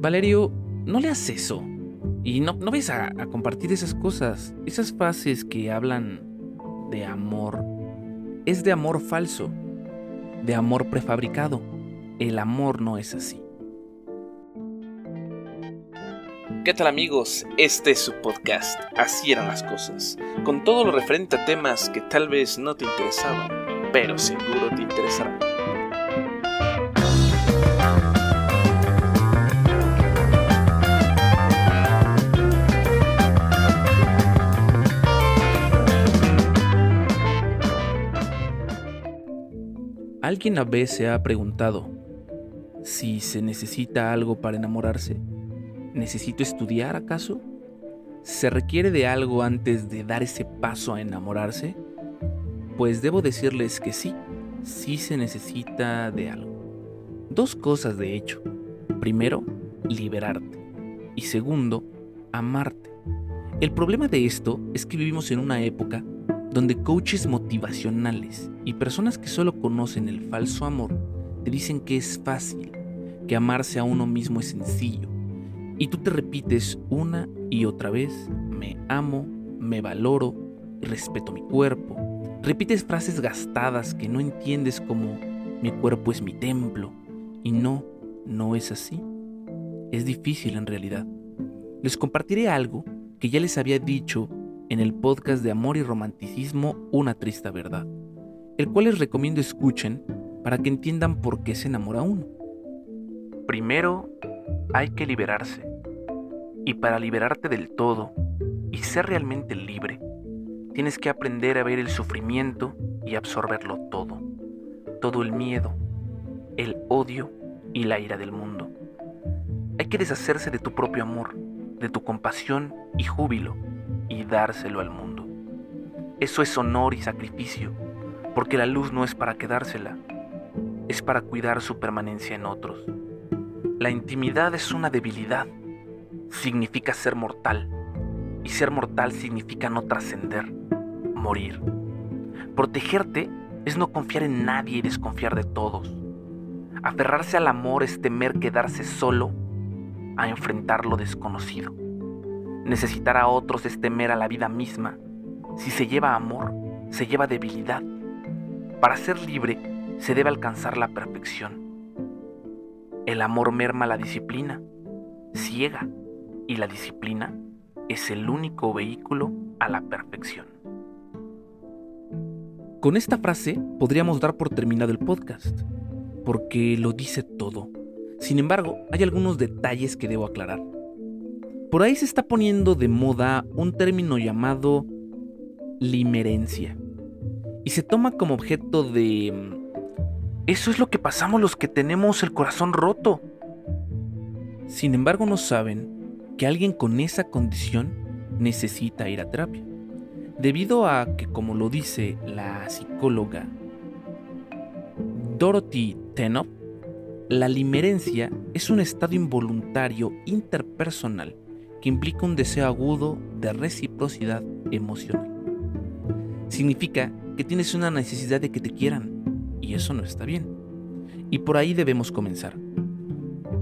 Valerio, no le haces eso. Y no, no ves a, compartir esas cosas, esas frases que hablan de amor. Es de amor falso, de amor prefabricado. El amor no es así. ¿Qué tal amigos? Este es su podcast, Así eran las cosas, con todo lo referente a temas que tal vez no te interesaban, pero seguro te interesarán. ¿Alguien a vez se ha preguntado si se necesita algo para enamorarse? ¿Necesito estudiar acaso? ¿Se requiere de algo antes de dar ese paso a enamorarse? Pues debo decirles que sí, sí se necesita de algo. Dos cosas de hecho. Primero, liberarte. Y segundo, amarte. El problema de esto es que vivimos en una época donde coaches motivacionales y personas que solo conocen el falso amor te dicen que es fácil, que amarse a uno mismo es sencillo. Y tú te repites una y otra vez, me amo, me valoro respeto mi cuerpo. Repites frases gastadas que no entiendes como mi cuerpo es mi templo. Y no, no es así. Es difícil en realidad. Les compartiré algo que ya les había dicho en el podcast de Amor y Romanticismo Una Triste Verdad, el cual les recomiendo escuchen para que entiendan por qué se enamora uno. Primero, hay que liberarse. Y para liberarte del todo y ser realmente libre, tienes que aprender a ver el sufrimiento y absorberlo todo. Todo el miedo, el odio y la ira del mundo. Hay que deshacerse de tu propio amor, de tu compasión y júbilo y dárselo al mundo. Eso es honor y sacrificio, porque la luz no es para quedársela, es para cuidar su permanencia en otros. La intimidad es una debilidad, significa ser mortal, y ser mortal significa no trascender, morir. Protegerte es no confiar en nadie y desconfiar de todos. Aferrarse al amor es temer quedarse solo a enfrentar lo desconocido. Necesitar a otros es temer a la vida misma. Si se lleva amor, se lleva debilidad. Para ser libre, se debe alcanzar la perfección. El amor merma la disciplina, ciega, y la disciplina es el único vehículo a la perfección. Con esta frase podríamos dar por terminado el podcast, porque lo dice todo. Sin embargo, hay algunos detalles que debo aclarar. Por ahí se está poniendo de moda un término llamado limerencia. Y se toma como objeto de... Mm, eso es lo que pasamos los que tenemos el corazón roto. Sin embargo, no saben que alguien con esa condición necesita ir a terapia. Debido a que, como lo dice la psicóloga Dorothy Tenop, la limerencia es un estado involuntario interpersonal que implica un deseo agudo de reciprocidad emocional. Significa que tienes una necesidad de que te quieran, y eso no está bien. Y por ahí debemos comenzar.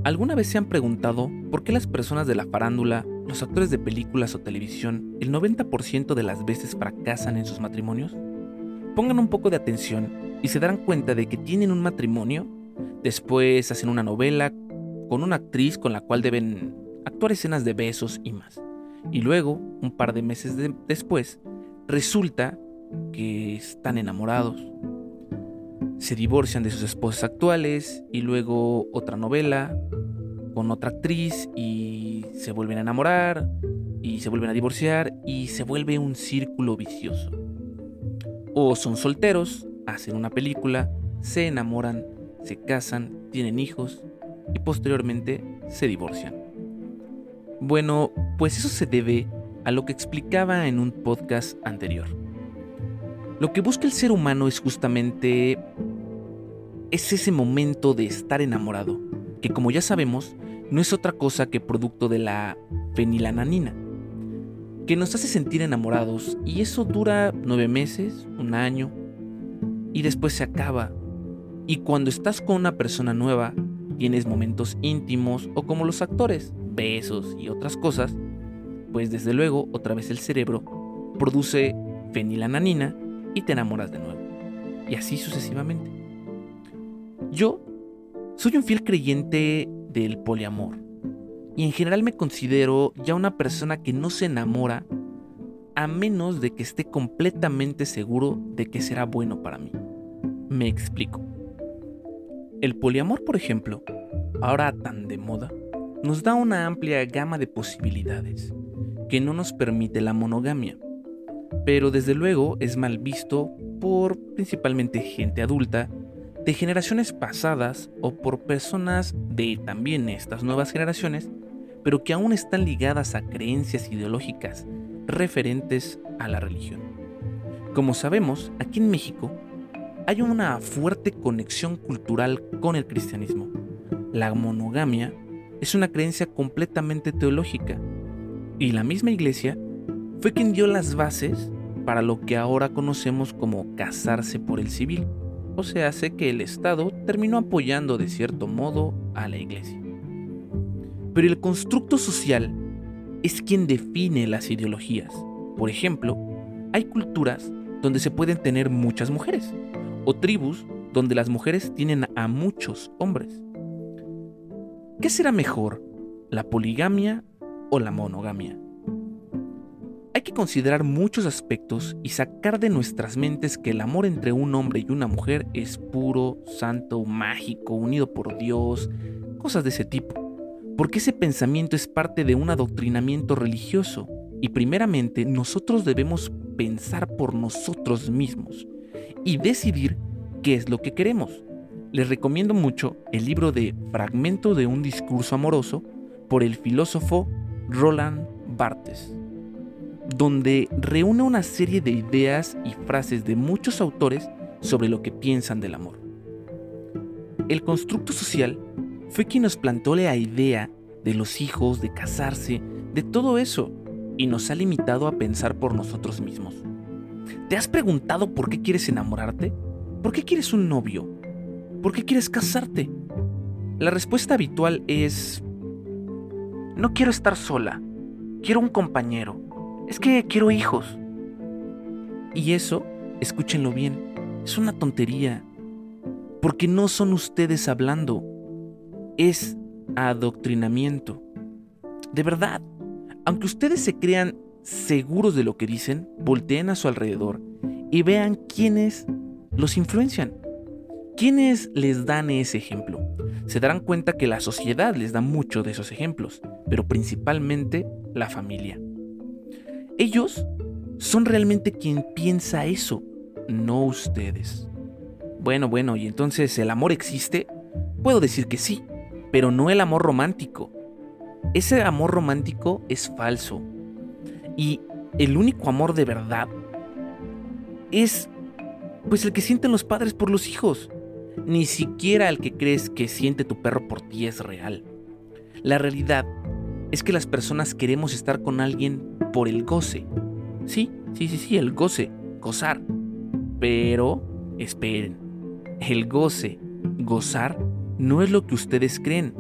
¿Alguna vez se han preguntado por qué las personas de la farándula, los actores de películas o televisión, el 90% de las veces fracasan en sus matrimonios? Pongan un poco de atención y se darán cuenta de que tienen un matrimonio, después hacen una novela con una actriz con la cual deben actuar escenas de besos y más. Y luego, un par de meses después, resulta que están enamorados. Se divorcian de sus esposas actuales y luego otra novela con otra actriz y se vuelven a enamorar y se vuelven a divorciar y se vuelve un círculo vicioso. O son solteros, hacen una película, se enamoran, se casan, tienen hijos y posteriormente se divorcian. Bueno, pues eso se debe a lo que explicaba en un podcast anterior. Lo que busca el ser humano es justamente es ese momento de estar enamorado, que como ya sabemos, no es otra cosa que producto de la fenilananina, que nos hace sentir enamorados y eso dura nueve meses, un año, y después se acaba. Y cuando estás con una persona nueva, tienes momentos íntimos o como los actores, besos y otras cosas, pues desde luego otra vez el cerebro produce fenilananina y te enamoras de nuevo. Y así sucesivamente. Yo soy un fiel creyente del poliamor. Y en general me considero ya una persona que no se enamora a menos de que esté completamente seguro de que será bueno para mí. Me explico. El poliamor, por ejemplo, ahora tan de moda, nos da una amplia gama de posibilidades que no nos permite la monogamia. Pero desde luego es mal visto por principalmente gente adulta de generaciones pasadas o por personas de también estas nuevas generaciones, pero que aún están ligadas a creencias ideológicas referentes a la religión. Como sabemos, aquí en México hay una fuerte conexión cultural con el cristianismo. La monogamia es una creencia completamente teológica y la misma iglesia fue quien dio las bases para lo que ahora conocemos como casarse por el civil o se hace que el Estado terminó apoyando de cierto modo a la Iglesia. Pero el constructo social es quien define las ideologías. Por ejemplo, hay culturas donde se pueden tener muchas mujeres, o tribus donde las mujeres tienen a muchos hombres. ¿Qué será mejor, la poligamia o la monogamia? Hay que considerar muchos aspectos y sacar de nuestras mentes que el amor entre un hombre y una mujer es puro, santo, mágico, unido por Dios, cosas de ese tipo. Porque ese pensamiento es parte de un adoctrinamiento religioso y primeramente nosotros debemos pensar por nosotros mismos y decidir qué es lo que queremos. Les recomiendo mucho el libro de Fragmento de un discurso amoroso por el filósofo Roland Barthes donde reúne una serie de ideas y frases de muchos autores sobre lo que piensan del amor. El constructo social fue quien nos plantó la idea de los hijos, de casarse, de todo eso, y nos ha limitado a pensar por nosotros mismos. ¿Te has preguntado por qué quieres enamorarte? ¿Por qué quieres un novio? ¿Por qué quieres casarte? La respuesta habitual es, no quiero estar sola, quiero un compañero, es que quiero hijos. Y eso, escúchenlo bien, es una tontería. Porque no son ustedes hablando, es adoctrinamiento. De verdad, aunque ustedes se crean seguros de lo que dicen, volteen a su alrededor y vean quiénes los influencian. ¿Quiénes les dan ese ejemplo? Se darán cuenta que la sociedad les da mucho de esos ejemplos, pero principalmente la familia. Ellos son realmente quien piensa eso, no ustedes. Bueno, bueno, y entonces el amor existe? Puedo decir que sí, pero no el amor romántico. Ese amor romántico es falso. Y el único amor de verdad es pues el que sienten los padres por los hijos. Ni siquiera el que crees que siente tu perro por ti es real. La realidad es que las personas queremos estar con alguien por el goce. Sí, sí, sí, sí, el goce, gozar. Pero, esperen, el goce, gozar, no es lo que ustedes creen.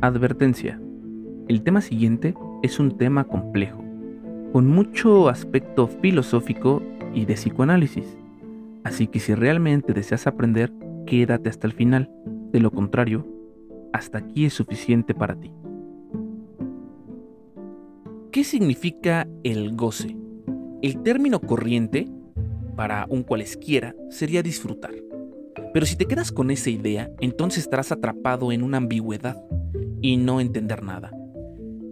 Advertencia. El tema siguiente es un tema complejo, con mucho aspecto filosófico y de psicoanálisis. Así que si realmente deseas aprender, quédate hasta el final. De lo contrario, hasta aquí es suficiente para ti. ¿Qué significa el goce? El término corriente, para un cualesquiera, sería disfrutar. Pero si te quedas con esa idea, entonces estarás atrapado en una ambigüedad y no entender nada.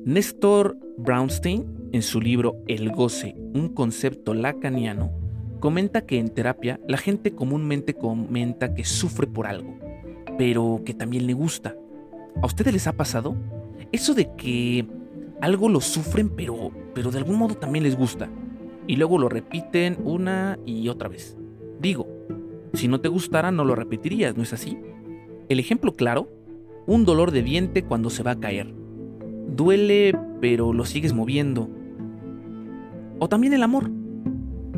Néstor Brownstein, en su libro El goce, un concepto lacaniano, comenta que en terapia la gente comúnmente comenta que sufre por algo, pero que también le gusta. ¿A ustedes les ha pasado? Eso de que algo lo sufren, pero, pero de algún modo también les gusta. Y luego lo repiten una y otra vez. Digo, Si no te gustara, no lo repetirías, ¿no es así? El ejemplo claro, un dolor de diente cuando se va a caer. Duele, pero lo sigues moviendo. O también el amor.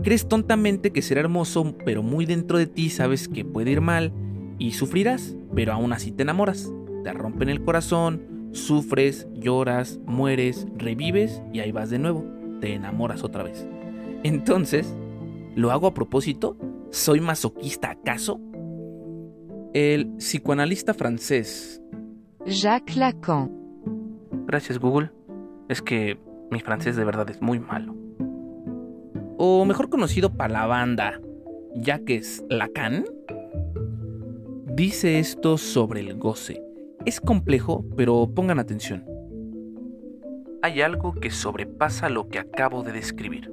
Crees tontamente que será hermoso, pero muy dentro de ti sabes que puede ir mal y sufrirás, pero aún así te enamoras. Te rompen el corazón, sufres, lloras, mueres, revives y ahí vas de nuevo. Te enamoras otra vez. Entonces, ¿lo hago a propósito? ¿Soy masoquista acaso? El psicoanalista francés Jacques Lacan. Gracias Google. Es que mi francés de verdad es muy malo. O mejor conocido para la banda, Jacques Lacan, dice esto sobre el goce. Es complejo, pero pongan atención. Hay algo que sobrepasa lo que acabo de describir.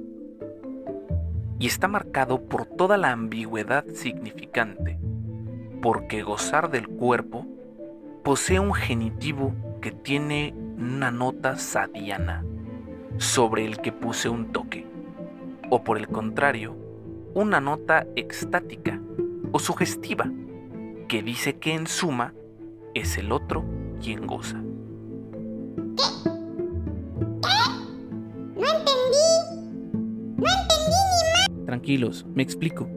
Y está marcado por toda la ambigüedad significante, porque gozar del cuerpo posee un genitivo que tiene una nota sadiana, sobre el que puse un toque, o por el contrario, una nota extática o sugestiva, que dice que en suma es el otro quien goza. No entendí. No entendí ni más. Tranquilos, me explico.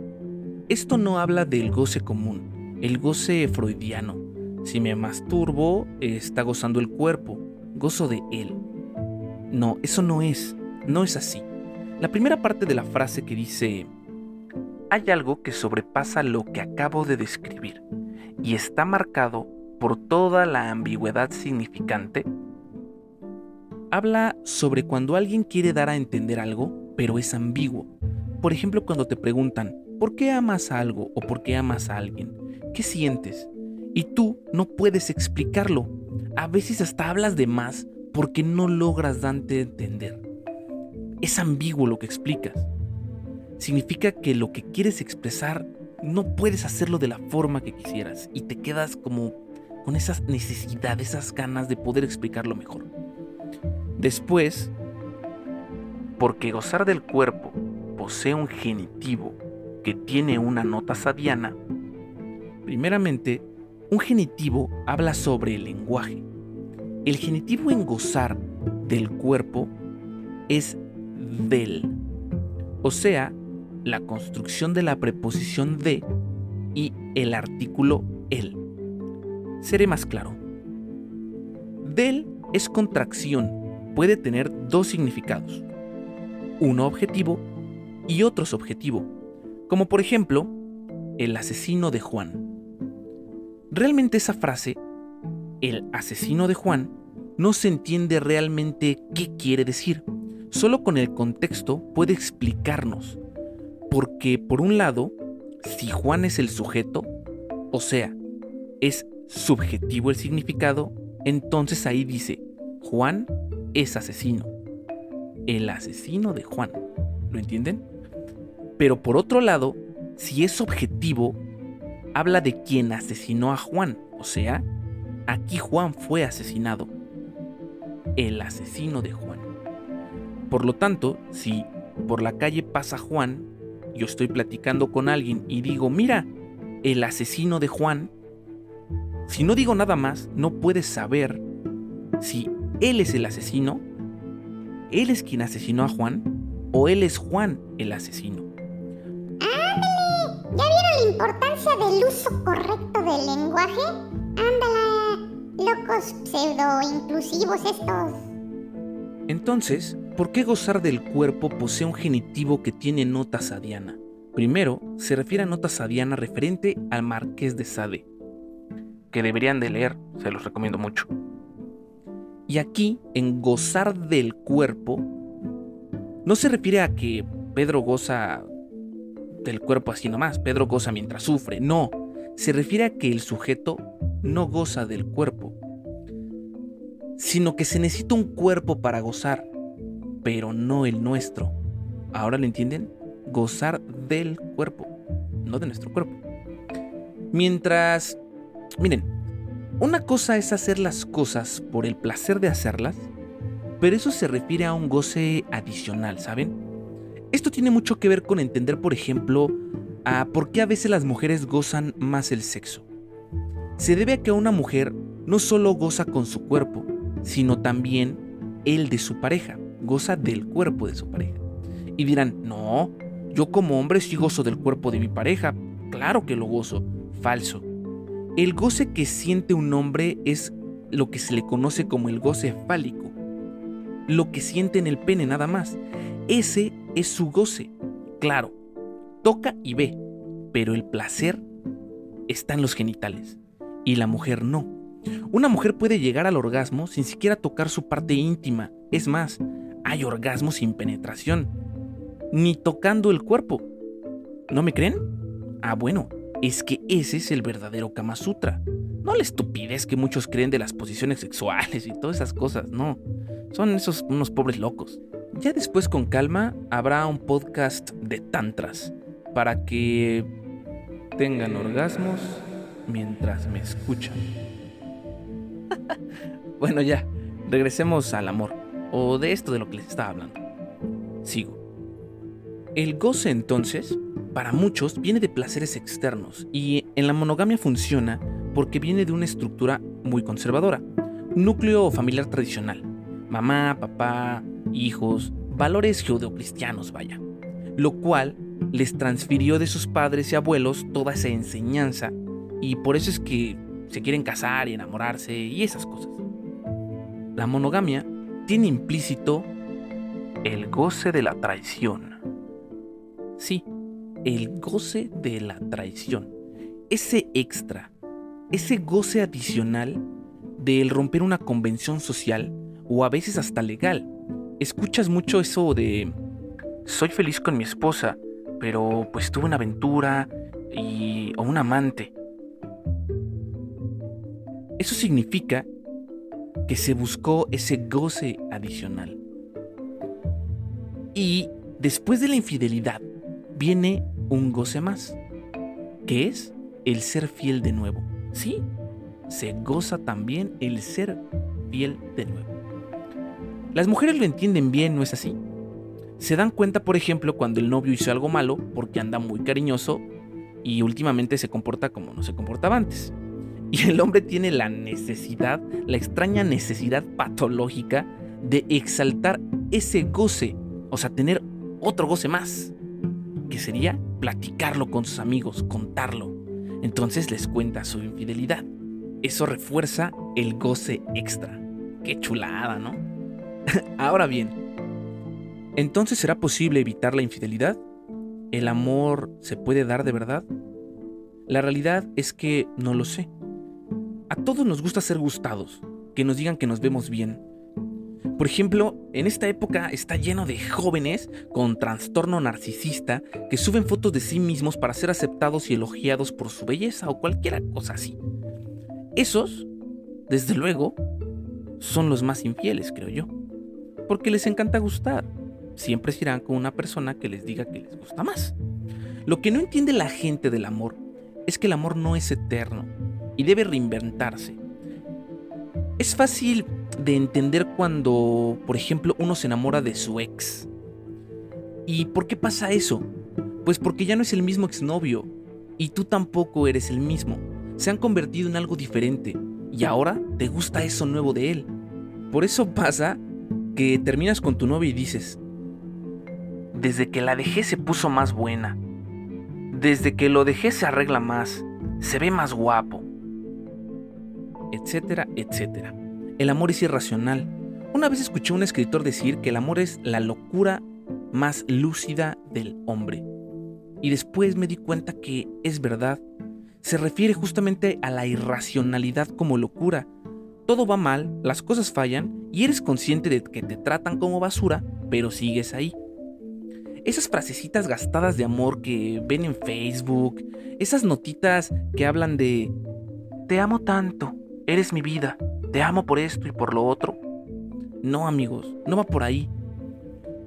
Esto no habla del goce común, el goce freudiano. Si me masturbo, está gozando el cuerpo, gozo de él. No, eso no es, no es así. La primera parte de la frase que dice, hay algo que sobrepasa lo que acabo de describir y está marcado por toda la ambigüedad significante, habla sobre cuando alguien quiere dar a entender algo, pero es ambiguo. Por ejemplo, cuando te preguntan, ¿por qué amas a algo o por qué amas a alguien? ¿Qué sientes? Y tú no puedes explicarlo. A veces hasta hablas de más porque no logras darte entender. Es ambiguo lo que explicas. Significa que lo que quieres expresar no puedes hacerlo de la forma que quisieras y te quedas como con esas necesidades, esas ganas de poder explicarlo mejor. Después, porque gozar del cuerpo posee un genitivo que tiene una nota sadiana, primeramente, un genitivo habla sobre el lenguaje. El genitivo en gozar del cuerpo es del, o sea, la construcción de la preposición de y el artículo el. Seré más claro. Del es contracción, puede tener dos significados, uno objetivo y otro subjetivo, como por ejemplo, el asesino de Juan. Realmente esa frase, el asesino de Juan, no se entiende realmente qué quiere decir. Solo con el contexto puede explicarnos. Porque por un lado, si Juan es el sujeto, o sea, es subjetivo el significado, entonces ahí dice, Juan es asesino. El asesino de Juan. ¿Lo entienden? Pero por otro lado, si es objetivo, habla de quien asesinó a Juan, o sea, aquí Juan fue asesinado. El asesino de Juan. Por lo tanto, si por la calle pasa Juan, yo estoy platicando con alguien y digo, mira, el asesino de Juan, si no digo nada más, no puedes saber si él es el asesino, él es quien asesinó a Juan, o él es Juan el asesino. ¡Ándale! ¿Ya vieron la importancia del uso correcto del lenguaje? Ándala, locos pseudo inclusivos estos. Entonces, ¿por qué gozar del cuerpo posee un genitivo que tiene nota sadiana? Primero, se refiere a nota sadiana referente al Marqués de Sade, que deberían de leer, se los recomiendo mucho. Y aquí, en gozar del cuerpo, no se refiere a que Pedro goza del cuerpo así nomás, Pedro goza mientras sufre, no, se refiere a que el sujeto no goza del cuerpo, sino que se necesita un cuerpo para gozar, pero no el nuestro. ¿Ahora lo entienden? Gozar del cuerpo, no de nuestro cuerpo. Mientras, miren, una cosa es hacer las cosas por el placer de hacerlas, pero eso se refiere a un goce adicional, ¿saben? Esto tiene mucho que ver con entender, por ejemplo, a por qué a veces las mujeres gozan más el sexo. Se debe a que una mujer no solo goza con su cuerpo, sino también el de su pareja, goza del cuerpo de su pareja. Y dirán, no, yo como hombre sí gozo del cuerpo de mi pareja, claro que lo gozo, falso. El goce que siente un hombre es lo que se le conoce como el goce fálico, lo que siente en el pene nada más. Ese es su goce. Claro, toca y ve, pero el placer está en los genitales y la mujer no. Una mujer puede llegar al orgasmo sin siquiera tocar su parte íntima. Es más, hay orgasmos sin penetración, ni tocando el cuerpo. ¿No me creen? Ah, bueno, es que ese es el verdadero Kama Sutra. No la estupidez que muchos creen de las posiciones sexuales y todas esas cosas, no. Son esos unos pobres locos. Ya después con calma habrá un podcast de tantras para que tengan orgasmos mientras me escuchan. bueno, ya, regresemos al amor, o de esto de lo que les estaba hablando. Sigo. El goce entonces, para muchos, viene de placeres externos y en la monogamia funciona porque viene de una estructura muy conservadora, núcleo familiar tradicional, mamá, papá, hijos, valores judeocristianos, vaya, lo cual les transfirió de sus padres y abuelos toda esa enseñanza y por eso es que se quieren casar y enamorarse y esas cosas. La monogamia tiene implícito el goce de la traición. Sí, el goce de la traición. Ese extra, ese goce adicional del romper una convención social o a veces hasta legal. Escuchas mucho eso de soy feliz con mi esposa, pero pues tuve una aventura y o un amante. Eso significa que se buscó ese goce adicional. Y después de la infidelidad viene un goce más, que es el ser fiel de nuevo. Sí, se goza también el ser fiel de nuevo. Las mujeres lo entienden bien, ¿no es así? Se dan cuenta, por ejemplo, cuando el novio hizo algo malo porque anda muy cariñoso y últimamente se comporta como no se comportaba antes. Y el hombre tiene la necesidad, la extraña necesidad patológica de exaltar ese goce, o sea, tener otro goce más, que sería platicarlo con sus amigos, contarlo. Entonces les cuenta su infidelidad. Eso refuerza el goce extra. Qué chulada, ¿no? Ahora bien, ¿entonces será posible evitar la infidelidad? ¿El amor se puede dar de verdad? La realidad es que no lo sé. A todos nos gusta ser gustados, que nos digan que nos vemos bien. Por ejemplo, en esta época está lleno de jóvenes con trastorno narcisista que suben fotos de sí mismos para ser aceptados y elogiados por su belleza o cualquier cosa así. Esos, desde luego, son los más infieles, creo yo. Porque les encanta gustar. Siempre se irán con una persona que les diga que les gusta más. Lo que no entiende la gente del amor es que el amor no es eterno y debe reinventarse. Es fácil de entender cuando, por ejemplo, uno se enamora de su ex. ¿Y por qué pasa eso? Pues porque ya no es el mismo exnovio y tú tampoco eres el mismo. Se han convertido en algo diferente y ahora te gusta eso nuevo de él. Por eso pasa que terminas con tu novia y dices, desde que la dejé se puso más buena. Desde que lo dejé se arregla más, se ve más guapo etcétera, etcétera. El amor es irracional. Una vez escuché a un escritor decir que el amor es la locura más lúcida del hombre. Y después me di cuenta que es verdad. Se refiere justamente a la irracionalidad como locura. Todo va mal, las cosas fallan y eres consciente de que te tratan como basura, pero sigues ahí. Esas frasecitas gastadas de amor que ven en Facebook, esas notitas que hablan de te amo tanto, Eres mi vida, te amo por esto y por lo otro. No amigos, no va por ahí.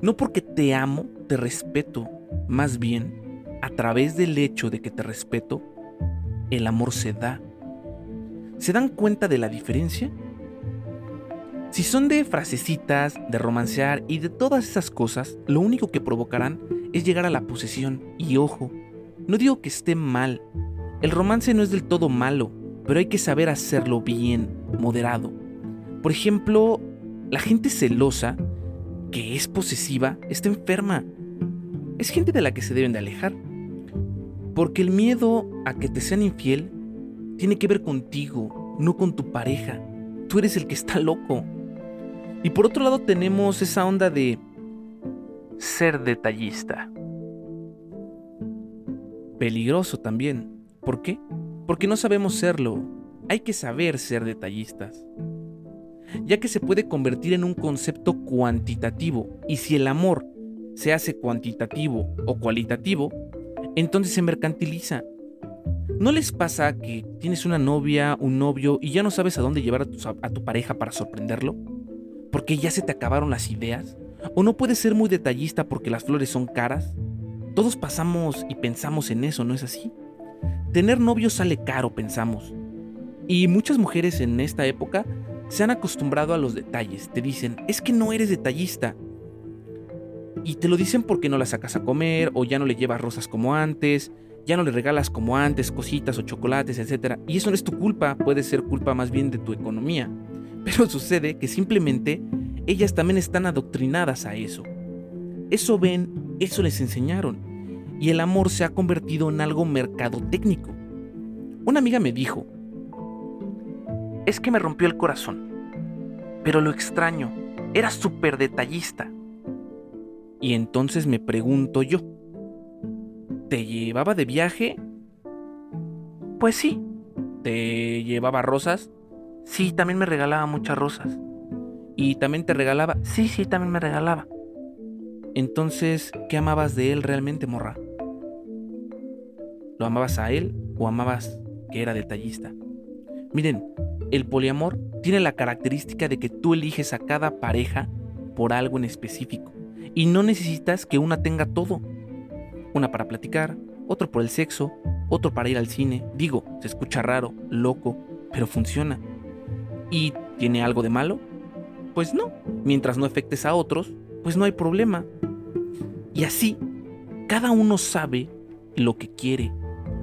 No porque te amo, te respeto. Más bien, a través del hecho de que te respeto, el amor se da. ¿Se dan cuenta de la diferencia? Si son de frasecitas, de romancear y de todas esas cosas, lo único que provocarán es llegar a la posesión. Y ojo, No digo que esté mal. El romance no es del todo malo, pero hay que saber hacerlo bien, moderado. Por ejemplo, la gente celosa, que es posesiva, está enferma. Es gente de la que se deben de alejar. Porque el miedo a que te sean infiel tiene que ver contigo, no con tu pareja. Tú eres el que está loco. Y por otro lado tenemos esa onda de ser detallista. Peligroso también. ¿Por qué? Porque no sabemos serlo. Hay que saber ser detallistas. Ya que se puede convertir en un concepto cuantitativo. Y si el amor se hace cuantitativo o cualitativo, entonces se mercantiliza. ¿No les pasa que tienes una novia, un novio y ya no sabes a dónde llevar a tu, a tu, pareja para sorprenderlo? ¿Porque ya se te acabaron las ideas? ¿O no puedes ser muy detallista porque las flores son caras? Todos pasamos y pensamos en eso, ¿no es así? Tener novio sale caro, pensamos. Y muchas mujeres en esta época se han acostumbrado a los detalles. Te dicen, es que no eres detallista. Y te lo dicen porque no la sacas a comer o ya no le llevas rosas como antes, ya no le regalas como antes cositas o chocolates, etc. Y eso no es tu culpa, puede ser culpa más bien de tu economía. Pero sucede que simplemente ellas también están adoctrinadas a eso. Eso ven, eso les enseñaron. Y el amor se ha convertido en algo mercadotécnico. Una amiga me dijo, es que me rompió el corazón. Pero lo extraño, era súper detallista. Y entonces me pregunto yo, ¿te llevaba de viaje? Pues sí. ¿Te llevaba rosas? Sí, también me regalaba muchas rosas. ¿Y también te regalaba? Sí, sí, también me regalaba. Entonces, ¿qué amabas de él realmente, morra? ¿Lo amabas a él o amabas que era detallista? Miren, el poliamor tiene la característica de que tú eliges a cada pareja por algo en específico y no necesitas que una tenga todo. Una para platicar, otro por el sexo, otro para ir al cine. Digo, se escucha raro, loco, pero funciona. ¿Y tiene algo de malo? Pues no. Mientras no afectes a otros, pues no hay problema. Y así, cada uno sabe lo que quiere.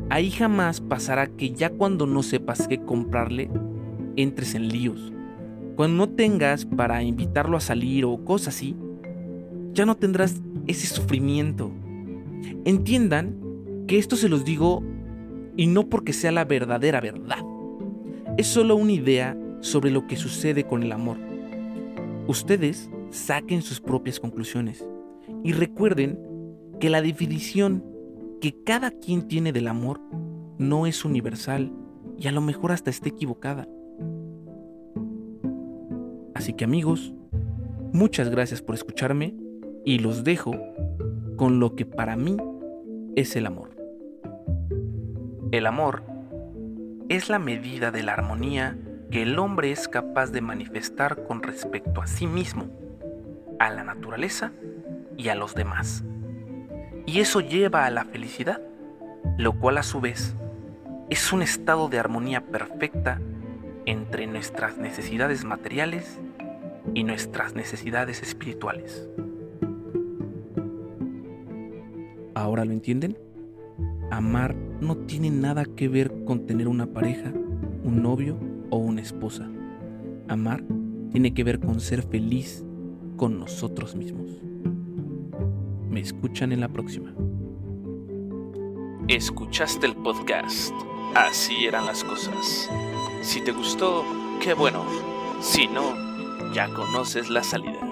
Ahí jamás pasará que ya cuando no sepas qué comprarle, entres en líos. Cuando no tengas para invitarlo a salir o cosas así, ya no tendrás ese sufrimiento. Entiendan que esto se los digo y no porque sea la verdadera verdad. Es solo una idea sobre lo que sucede con el amor. Ustedes saquen sus propias conclusiones y recuerden que la definición que cada quien tiene del amor no es universal y a lo mejor hasta esté equivocada. Así que amigos, muchas gracias por escucharme y los dejo con lo que para mí es el amor. El amor es la medida de la armonía que el hombre es capaz de manifestar con respecto a sí mismo, a la naturaleza y a los demás. Y eso lleva a la felicidad, lo cual a su vez es un estado de armonía perfecta entre nuestras necesidades materiales y nuestras necesidades espirituales. ¿Ahora lo entienden? Amar no tiene nada que ver con tener una pareja, un novio o una esposa. Amar tiene que ver con ser feliz con nosotros mismos. Me escuchan en la próxima. Escuchaste el podcast. Así eran las cosas. Si te gustó, qué bueno. Si no, ya conoces la salida.